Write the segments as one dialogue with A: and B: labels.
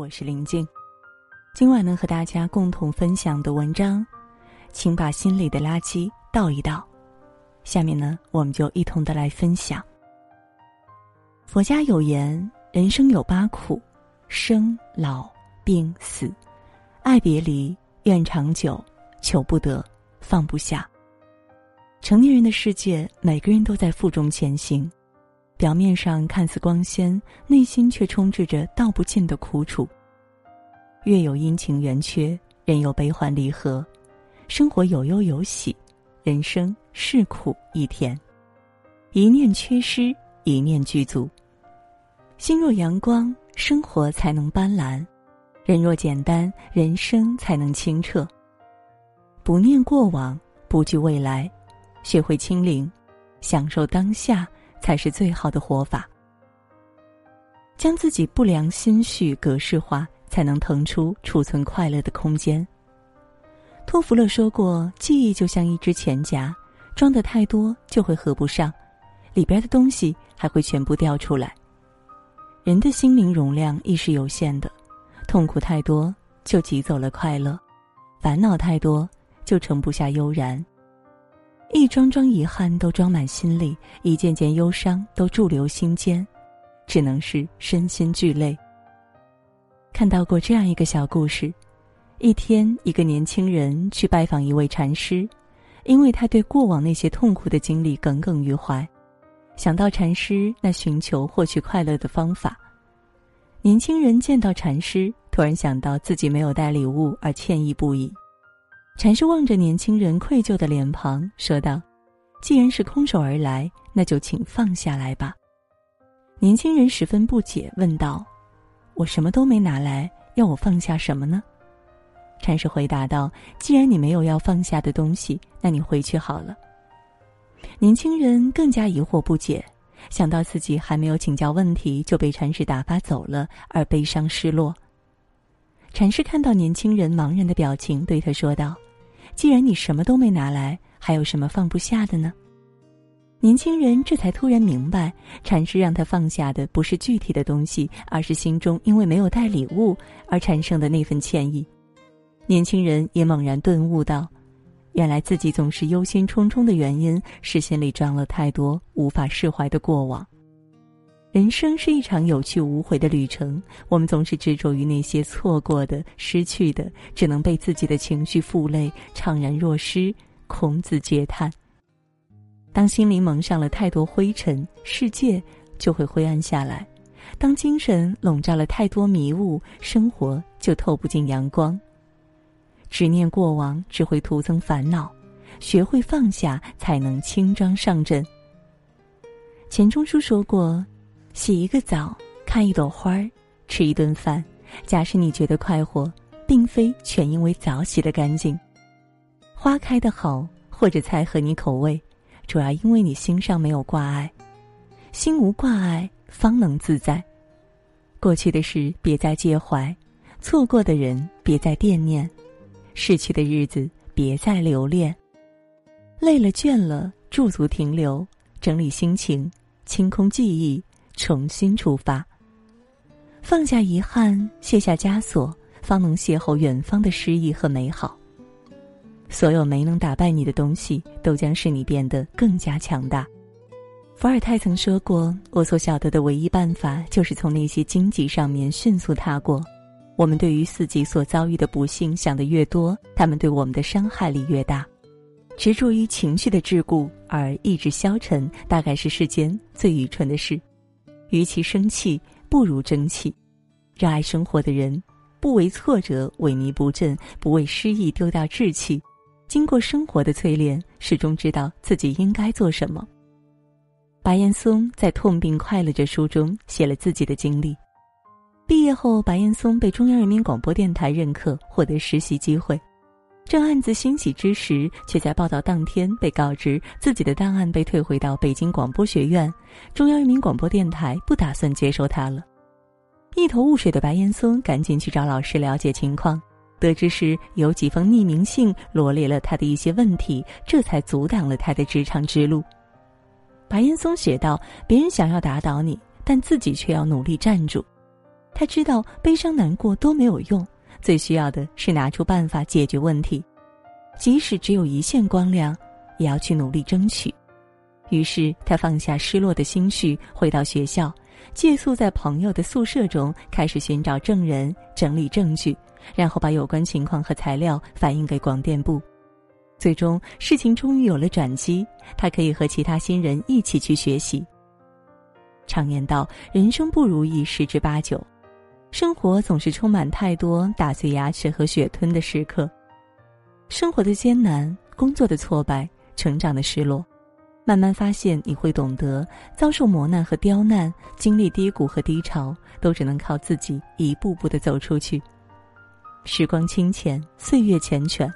A: 我是林静。今晚能和大家共同分享的文章，请把心里的垃圾倒一倒。下面呢，我们就一同的来分享。佛家有言：人生有八苦，生老病死，爱别离，怨长久，求不得，放不下。成年人的世界，每个人都在负重前行。表面上看似光鲜，内心却充斥着道不尽的苦楚。月有阴晴圆缺，人有悲欢离合，生活有忧有喜，人生是苦亦甜。一念缺失，一念具足。心若阳光，生活才能斑斓；人若简单，人生才能清澈。不念过往，不惧未来，学会清零，享受当下。才是最好的活法。将自己不良心绪格式化，才能腾出储存快乐的空间。托弗勒说过：“记忆就像一只钱夹，装的太多就会合不上，里边的东西还会全部掉出来。人的心灵容量亦是有限的，痛苦太多就挤走了快乐，烦恼太多就盛不下悠然。”一桩桩遗憾都装满心里，一件件忧伤都驻留心间，只能是身心俱累。看到过这样一个小故事：一天，一个年轻人去拜访一位禅师，因为他对过往那些痛苦的经历耿耿于怀，想到禅师那寻求获取快乐的方法。年轻人见到禅师，突然想到自己没有带礼物，而歉意不已。禅师望着年轻人愧疚的脸庞，说道：“既然是空手而来，那就请放下来吧。”年轻人十分不解，问道：“我什么都没拿来，要我放下什么呢？”禅师回答道：“既然你没有要放下的东西，那你回去好了。”年轻人更加疑惑不解，想到自己还没有请教问题就被禅师打发走了，而悲伤失落。禅师看到年轻人茫然的表情，对他说道。既然你什么都没拿来，还有什么放不下的呢？年轻人这才突然明白，禅师让他放下的不是具体的东西，而是心中因为没有带礼物而产生的那份歉意。年轻人也猛然顿悟到，原来自己总是忧心忡忡的原因是心里装了太多无法释怀的过往。人生是一场有去无回的旅程，我们总是执着于那些错过的、失去的，只能被自己的情绪负累，怅然若失，孔子嗟叹。当心灵蒙上了太多灰尘，世界就会灰暗下来；当精神笼罩了太多迷雾，生活就透不进阳光。执念过往只会徒增烦恼，学会放下，才能轻装上阵。钱钟书说过。洗一个澡，看一朵花儿，吃一顿饭。假使你觉得快活，并非全因为澡洗得干净，花开的好或者菜合你口味，主要因为你心上没有挂碍。心无挂碍，方能自在。过去的事别再介怀，错过的人别再惦念，逝去的日子别再留恋。累了倦了，驻足停留，整理心情，清空记忆。重新出发，放下遗憾，卸下枷锁，方能邂逅远方的诗意和美好。所有没能打败你的东西，都将使你变得更加强大。伏尔泰曾说过：“我所晓得的唯一办法，就是从那些荆棘上面迅速踏过。”我们对于自己所遭遇的不幸想得越多，他们对我们的伤害力越大。执着于情绪的桎梏而意志消沉，大概是世间最愚蠢的事。与其生气，不如争气。热爱生活的人，不为挫折萎靡不振，不为失意丢掉志气。经过生活的淬炼，始终知道自己应该做什么。白岩松在《痛并快乐着》书中写了自己的经历。毕业后，白岩松被中央人民广播电台认可，获得实习机会。正暗自欣喜之时，却在报道当天被告知自己的档案被退回到北京广播学院，中央人民广播电台不打算接收他了。一头雾水的白岩松赶紧去找老师了解情况，得知是有几封匿名信罗列了他的一些问题，这才阻挡了他的职场之路。白岩松写道：“别人想要打倒你，但自己却要努力站住。”他知道悲伤难过都没有用，最需要的是拿出办法解决问题，即使只有一线光亮，也要去努力争取。于是他放下失落的心绪，回到学校，借宿在朋友的宿舍中，开始寻找证人、整理证据，然后把有关情况和材料反映给广电部。最终，事情终于有了转机，他可以和其他新人一起去学习。常言道：“人生不如意十之八九，生活总是充满太多打碎牙齿和血吞的时刻。生活的艰难，工作的挫败，成长的失落，慢慢发现你会懂得，遭受磨难和刁难，经历低谷和低潮，都只能靠自己一步步的走出去。时光清浅，岁月缱绻，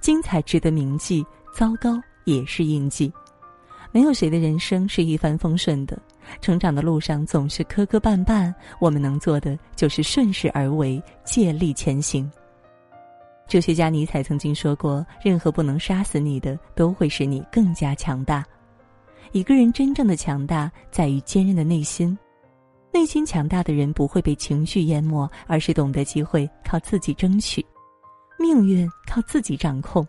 A: 精彩值得铭记，糟糕也是印记。没有谁的人生是一帆风顺的。”成长的路上总是磕磕绊绊，我们能做的就是顺势而为，借力前行。哲学家尼采曾经说过：“任何不能杀死你的，都会使你更加强大。”一个人真正的强大在于坚韧的内心，内心强大的人不会被情绪淹没，而是懂得机会靠自己争取，命运靠自己掌控。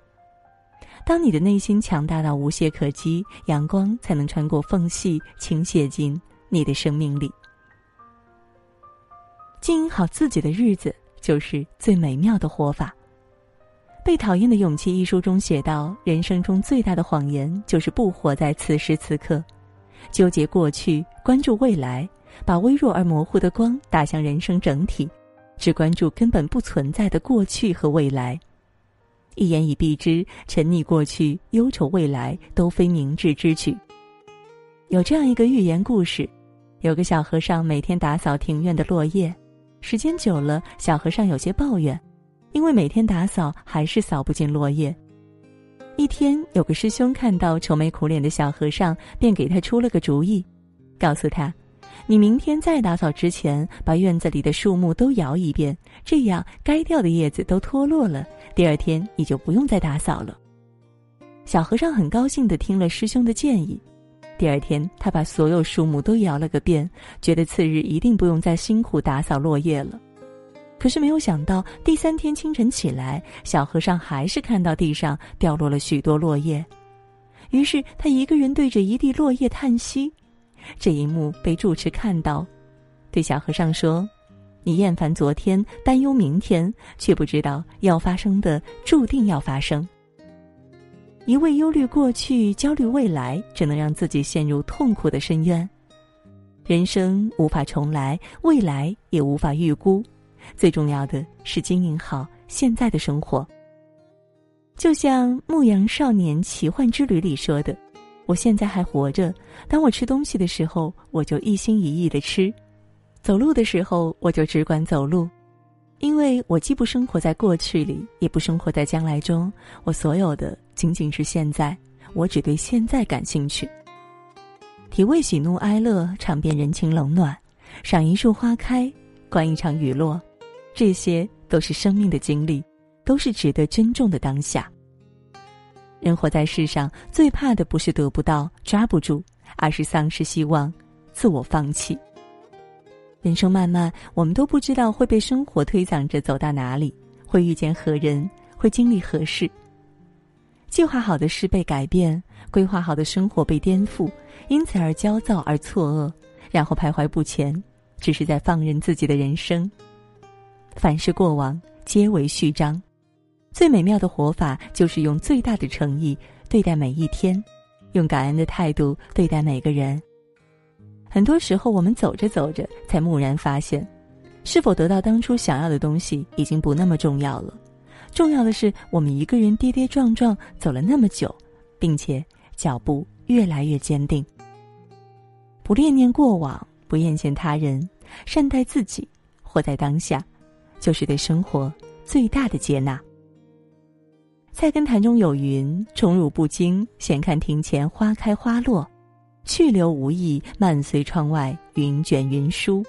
A: 当你的内心强大到无懈可击，阳光才能穿过缝隙倾泻进你的生命里。经营好自己的日子，就是最美妙的活法。《被讨厌的勇气》一书中写道：“人生中最大的谎言，就是不活在此时此刻，纠结过去，关注未来，把微弱而模糊的光打向人生整体，只关注根本不存在的过去和未来。”一言以蔽之，沉溺过去、忧愁未来，都非明智之举。有这样一个寓言故事：有个小和尚每天打扫庭院的落叶，时间久了，小和尚有些抱怨，因为每天打扫还是扫不尽落叶。一天，有个师兄看到愁眉苦脸的小和尚，便给他出了个主意，告诉他。你明天再打扫之前，把院子里的树木都摇一遍，这样该掉的叶子都脱落了。第二天你就不用再打扫了。小和尚很高兴地听了师兄的建议。第二天，他把所有树木都摇了个遍，觉得次日一定不用再辛苦打扫落叶了。可是没有想到，第三天清晨起来，小和尚还是看到地上掉落了许多落叶。于是他一个人对着一地落叶叹息。这一幕被住持看到，对小和尚说：“你厌烦昨天，担忧明天，却不知道要发生的注定要发生。一味忧虑过去，焦虑未来，只能让自己陷入痛苦的深渊。人生无法重来，未来也无法预估。最重要的是经营好现在的生活。就像《牧羊少年奇幻之旅》里说的。”我现在还活着，当我吃东西的时候，我就一心一意的吃；走路的时候，我就只管走路，因为我既不生活在过去里，也不生活在将来中，我所有的仅仅是现在，我只对现在感兴趣。体味喜怒哀乐，尝遍人情冷暖，赏一束花开，观一场雨落，这些都是生命的经历，都是值得珍重的当下。人活在世上，最怕的不是得不到、抓不住，而是丧失希望、自我放弃。人生漫漫，我们都不知道会被生活推搡着走到哪里，会遇见何人，会经历何事。计划好的事被改变，规划好的生活被颠覆，因此而焦躁而错愕，然后徘徊不前，只是在放任自己的人生。凡是过往，皆为序章。最美妙的活法，就是用最大的诚意对待每一天，用感恩的态度对待每个人。很多时候，我们走着走着，才蓦然发现，是否得到当初想要的东西，已经不那么重要了。重要的是，我们一个人跌跌撞撞走了那么久，并且脚步越来越坚定。不恋念过往，不厌倦他人，善待自己，活在当下，就是对生活最大的接纳。菜根谭中有云：“宠辱不惊，闲看庭前花开花落；去留无意，漫随窗外云卷云舒。”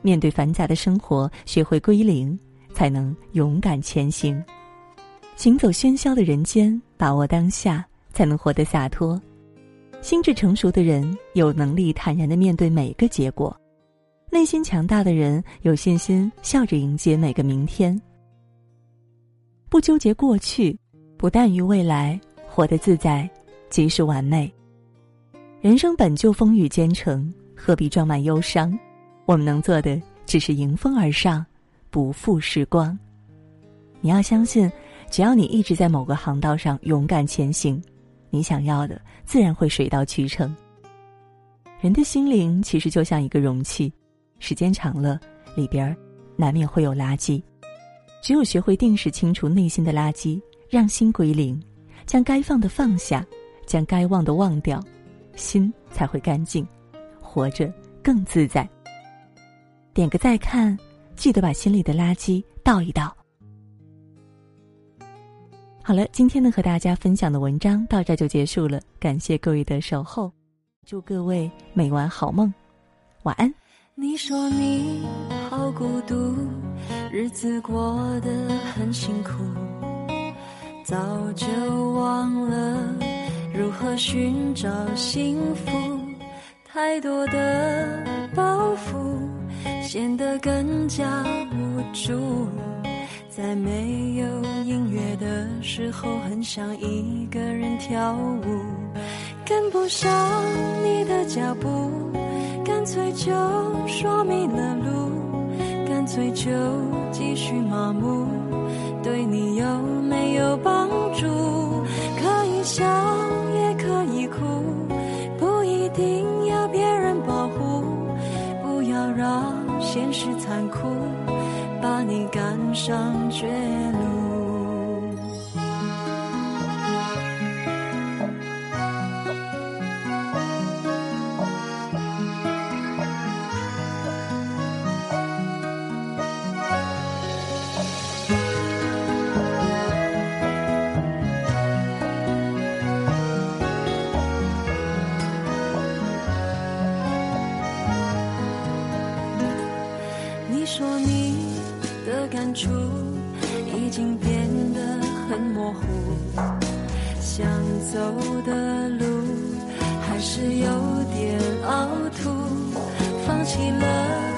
A: 面对繁杂的生活，学会归零，才能勇敢前行。行走喧嚣的人间，把握当下，才能活得洒脱。心智成熟的人，有能力坦然的面对每个结果。内心强大的人有信心笑着迎接每个明天，不纠结过去，不惮于未来，活得自在，即是完美。人生本就风雨兼程，何必装满忧伤？我们能做的只是迎风而上，不负时光。你要相信，只要你一直在某个航道上勇敢前行，你想要的自然会水到渠成。人的心灵其实就像一个容器。时间长了，里边难免会有垃圾。只有学会定时清除内心的垃圾，让心归零，将该放的放下，将该忘的忘掉，心才会干净，活着更自在。点个再看，记得把心里的垃圾倒一倒。好了，今天呢和大家分享的文章到这就结束了，感谢各位的守候，祝各位每晚好梦，晚安。
B: 你说你好孤独，日子过得很辛苦，早就忘了如何寻找幸福。太多的包袱显得更加无助，在没有音乐的时候，很想一个人跳舞，跟不上你的脚步。干脆就说迷了路，醉酒继续麻木，对你有没有帮助？可以笑也可以哭，不一定要别人保护，不要让现实残酷把你赶上绝路。说你的感触已经变得很模糊，想走的路还是有点凹凸，放弃了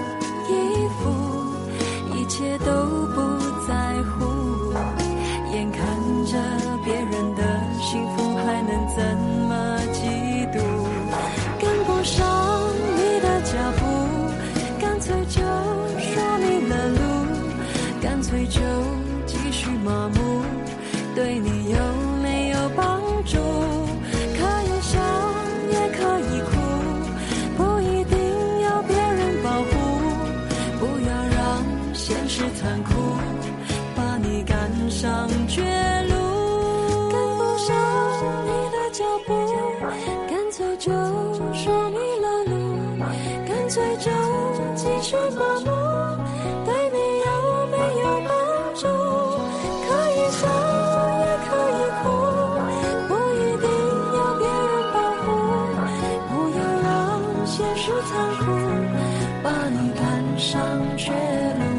B: 是残酷，把你赶上绝路。跟不上你的脚步，干脆就说迷了路，干脆就继续麻木。对你有没有帮助？可以笑，也可以哭，不一定要别人保护。不要让现实残酷，把你赶上绝路。